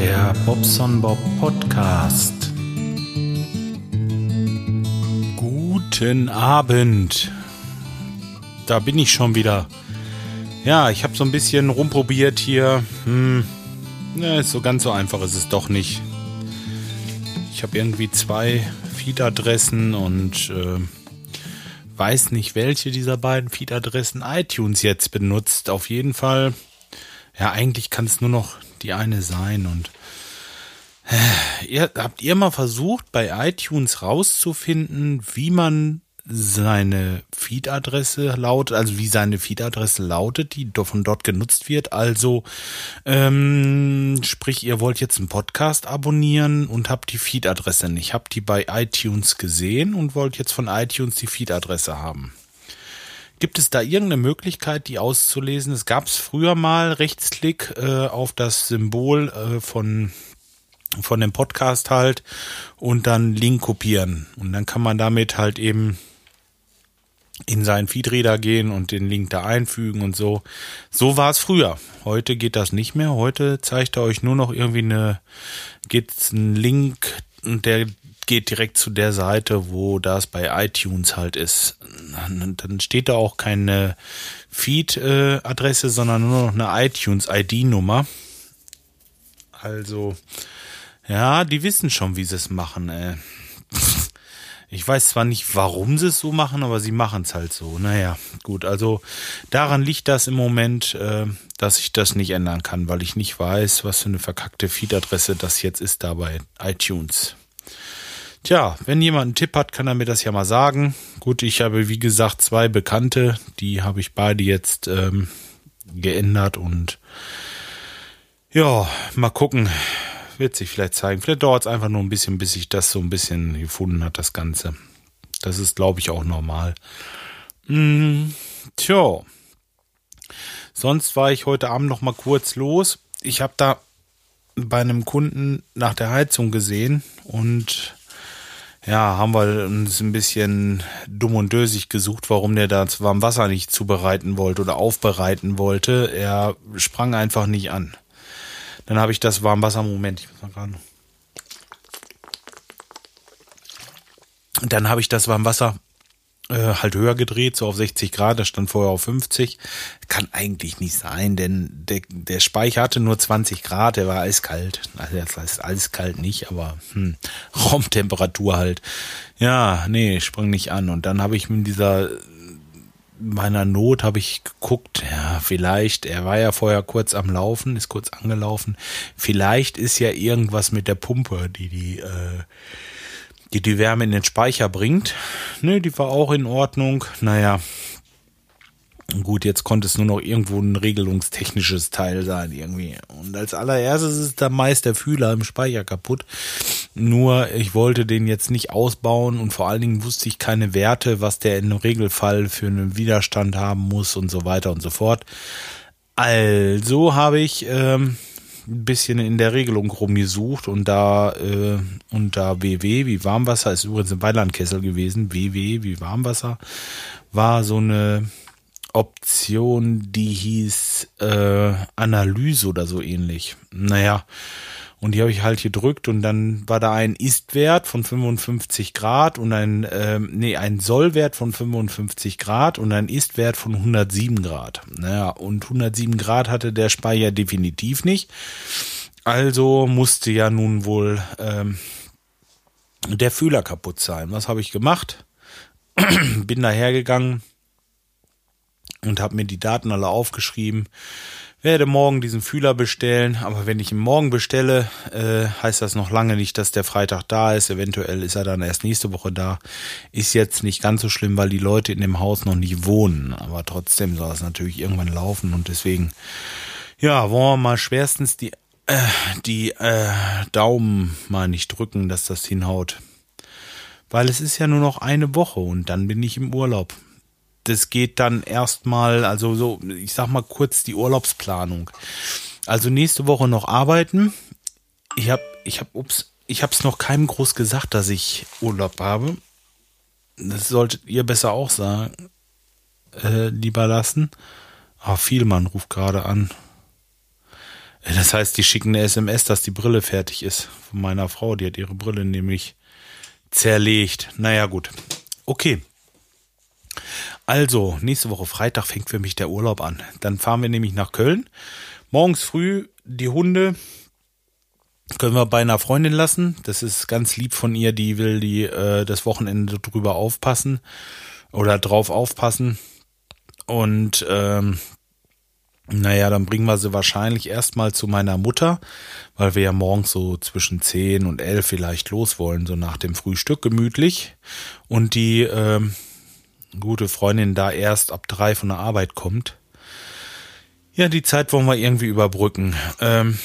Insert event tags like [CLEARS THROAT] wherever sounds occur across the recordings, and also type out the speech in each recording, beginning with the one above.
Der Bobson Bob Podcast. Guten Abend. Da bin ich schon wieder. Ja, ich habe so ein bisschen rumprobiert hier. Hm, ne, so ganz so einfach ist es doch nicht. Ich habe irgendwie zwei Feed-Adressen und äh, weiß nicht, welche dieser beiden Feed-Adressen iTunes jetzt benutzt. Auf jeden Fall, ja, eigentlich kann es nur noch die eine sein. Und äh, ihr, habt ihr mal versucht, bei iTunes rauszufinden, wie man seine Feed-Adresse lautet, also wie seine Feed-Adresse lautet, die von dort genutzt wird. Also ähm, sprich, ihr wollt jetzt einen Podcast abonnieren und habt die Feed-Adresse nicht. Habt die bei iTunes gesehen und wollt jetzt von iTunes die Feed-Adresse haben. Gibt es da irgendeine Möglichkeit, die auszulesen? Es gab es früher mal Rechtsklick äh, auf das Symbol äh, von von dem Podcast halt und dann Link kopieren und dann kann man damit halt eben in seinen Feedreader gehen und den Link da einfügen und so. So war es früher. Heute geht das nicht mehr. Heute zeigt er euch nur noch irgendwie eine, geht's ein Link der geht direkt zu der Seite, wo das bei iTunes halt ist. Dann steht da auch keine Feed-Adresse, sondern nur noch eine iTunes-ID-Nummer. Also, ja, die wissen schon, wie sie es machen, ey. Ich weiß zwar nicht, warum sie es so machen, aber sie machen es halt so. Naja, gut, also daran liegt das im Moment, äh, dass ich das nicht ändern kann, weil ich nicht weiß, was für eine verkackte Feed-Adresse das jetzt ist da bei iTunes. Tja, wenn jemand einen Tipp hat, kann er mir das ja mal sagen. Gut, ich habe wie gesagt zwei Bekannte, die habe ich beide jetzt ähm, geändert und ja, mal gucken, wird sich vielleicht zeigen. Vielleicht dauert es einfach nur ein bisschen, bis sich das so ein bisschen gefunden hat, das Ganze. Das ist, glaube ich, auch normal. Mm, tja. Sonst war ich heute Abend noch mal kurz los. Ich habe da bei einem Kunden nach der Heizung gesehen und ja, haben wir uns ein bisschen dumm und dösig gesucht, warum der das warm Wasser nicht zubereiten wollte oder aufbereiten wollte. Er sprang einfach nicht an. Dann habe ich das Warmwasser, Moment, ich muss mal gerade. Und dann habe ich das Warmwasser äh, halt höher gedreht, so auf 60 Grad, das stand vorher auf 50. Kann eigentlich nicht sein, denn der, der Speicher hatte nur 20 Grad, der war eiskalt. Also das heißt eiskalt nicht, aber hm, [LAUGHS] Raumtemperatur halt. Ja, nee, sprang nicht an. Und dann habe ich mit dieser meiner Not habe ich geguckt, ja, vielleicht, er war ja vorher kurz am Laufen, ist kurz angelaufen, vielleicht ist ja irgendwas mit der Pumpe, die die, äh, die die Wärme in den Speicher bringt. Ne, die war auch in Ordnung. Naja, Gut, jetzt konnte es nur noch irgendwo ein regelungstechnisches Teil sein irgendwie. Und als allererstes ist da meist der Fühler im Speicher kaputt. Nur ich wollte den jetzt nicht ausbauen und vor allen Dingen wusste ich keine Werte, was der in einem Regelfall für einen Widerstand haben muss und so weiter und so fort. Also habe ich ähm, ein bisschen in der Regelung rumgesucht und da äh, unter WW wie Warmwasser ist übrigens ein Weilandkessel gewesen. WW wie Warmwasser war so eine Option, die hieß äh, Analyse oder so ähnlich. Naja, und die habe ich halt gedrückt und dann war da ein Ist-Wert von 55 Grad und ein, äh, nee, ein Sollwert von 55 Grad und ein Ist-Wert von 107 Grad. Naja, und 107 Grad hatte der Speicher definitiv nicht. Also musste ja nun wohl ähm, der Fühler kaputt sein. Was habe ich gemacht? [CLEARS THROAT] Bin dahergegangen, und habe mir die Daten alle aufgeschrieben. Werde morgen diesen Fühler bestellen, aber wenn ich ihn morgen bestelle, äh, heißt das noch lange nicht, dass der Freitag da ist. Eventuell ist er dann erst nächste Woche da. Ist jetzt nicht ganz so schlimm, weil die Leute in dem Haus noch nicht wohnen. Aber trotzdem soll es natürlich irgendwann laufen und deswegen, ja, wollen wir mal schwerstens die, äh, die äh, Daumen mal nicht drücken, dass das hinhaut. Weil es ist ja nur noch eine Woche und dann bin ich im Urlaub das geht dann erstmal, also so, ich sag mal kurz die Urlaubsplanung. Also nächste Woche noch arbeiten. Ich habe, ich habe, ups, ich habe es noch keinem groß gesagt, dass ich Urlaub habe. Das solltet ihr besser auch sagen, äh, lieber lassen. Ah, Vielmann ruft gerade an. Das heißt, die schicken eine SMS, dass die Brille fertig ist von meiner Frau. Die hat ihre Brille nämlich zerlegt. Naja, gut. Okay. Also, nächste Woche Freitag fängt für mich der Urlaub an. Dann fahren wir nämlich nach Köln. Morgens früh die Hunde können wir bei einer Freundin lassen. Das ist ganz lieb von ihr, die will die äh, das Wochenende drüber aufpassen oder drauf aufpassen. Und ähm, naja, dann bringen wir sie wahrscheinlich erstmal zu meiner Mutter, weil wir ja morgens so zwischen 10 und 11 vielleicht los wollen, so nach dem Frühstück gemütlich. Und die ähm, gute Freundin da erst ab drei von der Arbeit kommt. Ja, die Zeit wollen wir irgendwie überbrücken. Ähm,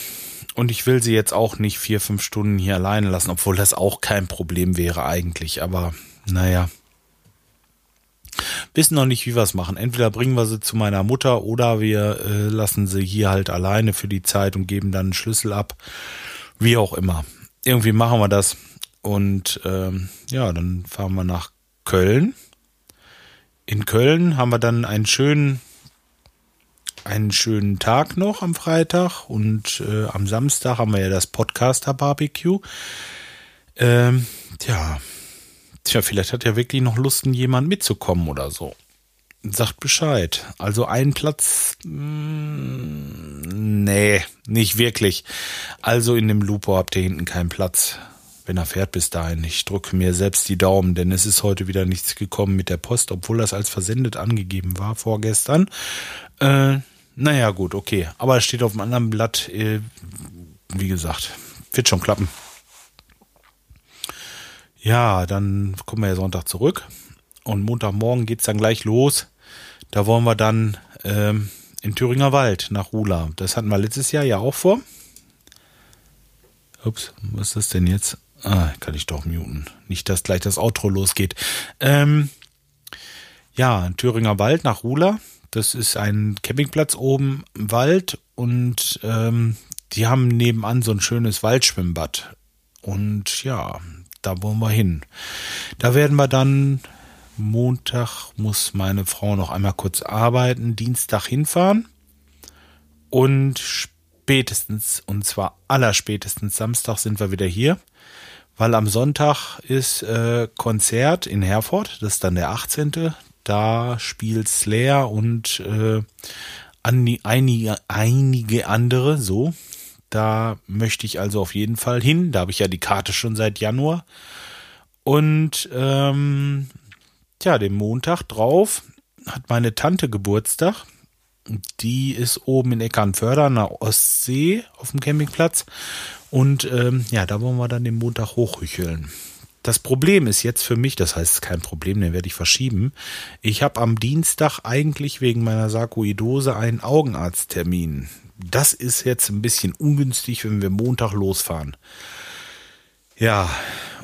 und ich will sie jetzt auch nicht vier, fünf Stunden hier alleine lassen, obwohl das auch kein Problem wäre eigentlich. Aber naja. Wissen noch nicht, wie wir es machen. Entweder bringen wir sie zu meiner Mutter oder wir äh, lassen sie hier halt alleine für die Zeit und geben dann einen Schlüssel ab. Wie auch immer. Irgendwie machen wir das. Und ähm, ja, dann fahren wir nach Köln. In Köln haben wir dann einen schönen einen schönen Tag noch am Freitag und äh, am Samstag haben wir ja das Podcaster Barbecue. Ähm, tja, tja, vielleicht hat ja wirklich noch Lust, jemand mitzukommen oder so. Sagt Bescheid. Also einen Platz, mh, mm, nee, nicht wirklich. Also in dem Lupo habt ihr hinten keinen Platz, wenn er fährt bis dahin. Ich drücke mir selbst die Daumen, denn es ist heute wieder nichts gekommen mit der Post, obwohl das als versendet angegeben war vorgestern. Äh, naja, gut, okay. Aber es steht auf dem anderen Blatt, äh, wie gesagt, wird schon klappen. Ja, dann kommen wir ja Sonntag zurück. Und Montagmorgen geht's dann gleich los. Da wollen wir dann ähm, in Thüringer Wald nach Rula. Das hatten wir letztes Jahr ja auch vor. Ups, was ist das denn jetzt? Ah, kann ich doch muten. Nicht, dass gleich das Outro losgeht. Ähm, ja, Thüringer Wald nach Rula. Das ist ein Campingplatz oben im Wald und ähm, die haben nebenan so ein schönes Waldschwimmbad. Und ja, da wollen wir hin. Da werden wir dann Montag muss meine Frau noch einmal kurz arbeiten, Dienstag hinfahren und spätestens, und zwar allerspätestens Samstag sind wir wieder hier, weil am Sonntag ist äh, Konzert in Herford, das ist dann der 18. Da spielt Slayer und äh, einige, einige andere so. Da möchte ich also auf jeden Fall hin. Da habe ich ja die Karte schon seit Januar. Und ähm, ja, den Montag drauf hat meine Tante Geburtstag. Die ist oben in Eckernförde an der Ostsee auf dem Campingplatz. Und ähm, ja, da wollen wir dann den Montag hochhücheln. Das Problem ist jetzt für mich, das heißt kein Problem, den werde ich verschieben. Ich habe am Dienstag eigentlich wegen meiner Sarkoidose einen Augenarzttermin. Das ist jetzt ein bisschen ungünstig, wenn wir Montag losfahren. Ja,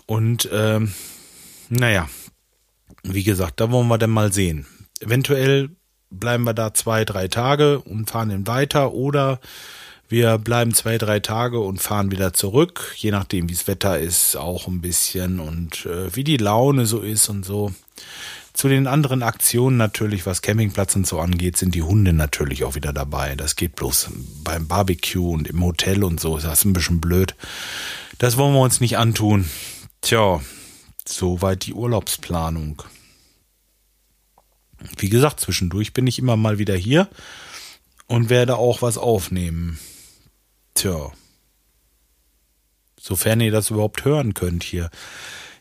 und ähm, naja, wie gesagt, da wollen wir dann mal sehen. Eventuell bleiben wir da zwei, drei Tage und fahren dann weiter oder wir bleiben zwei, drei Tage und fahren wieder zurück, je nachdem, wie das Wetter ist, auch ein bisschen und äh, wie die Laune so ist und so. Zu den anderen Aktionen natürlich, was Campingplatz und so angeht, sind die Hunde natürlich auch wieder dabei. Das geht bloß beim Barbecue und im Hotel und so. Das ist ein bisschen blöd. Das wollen wir uns nicht antun. Tja, soweit die Urlaubsplanung. Wie gesagt, zwischendurch bin ich immer mal wieder hier und werde auch was aufnehmen. Tja. Sofern ihr das überhaupt hören könnt hier.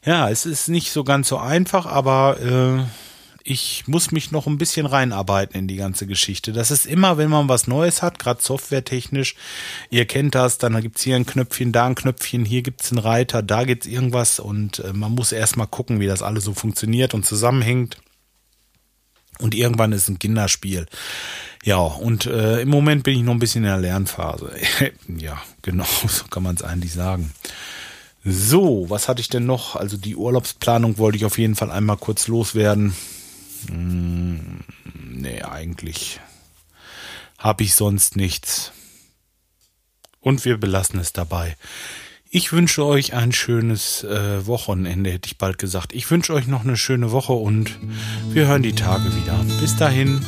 Ja, es ist nicht so ganz so einfach, aber äh, ich muss mich noch ein bisschen reinarbeiten in die ganze Geschichte. Das ist immer, wenn man was Neues hat, gerade softwaretechnisch. Ihr kennt das, dann gibt's hier ein Knöpfchen, da ein Knöpfchen, hier gibt's einen Reiter, da gibt's irgendwas und äh, man muss erstmal gucken, wie das alles so funktioniert und zusammenhängt. Und irgendwann ist ein Kinderspiel. Ja, und äh, im Moment bin ich noch ein bisschen in der Lernphase. [LAUGHS] ja, genau, [LAUGHS] so kann man es eigentlich sagen. So, was hatte ich denn noch? Also die Urlaubsplanung wollte ich auf jeden Fall einmal kurz loswerden. Hm, nee, eigentlich habe ich sonst nichts. Und wir belassen es dabei. Ich wünsche euch ein schönes äh, Wochenende, hätte ich bald gesagt. Ich wünsche euch noch eine schöne Woche und wir hören die Tage wieder. Bis dahin.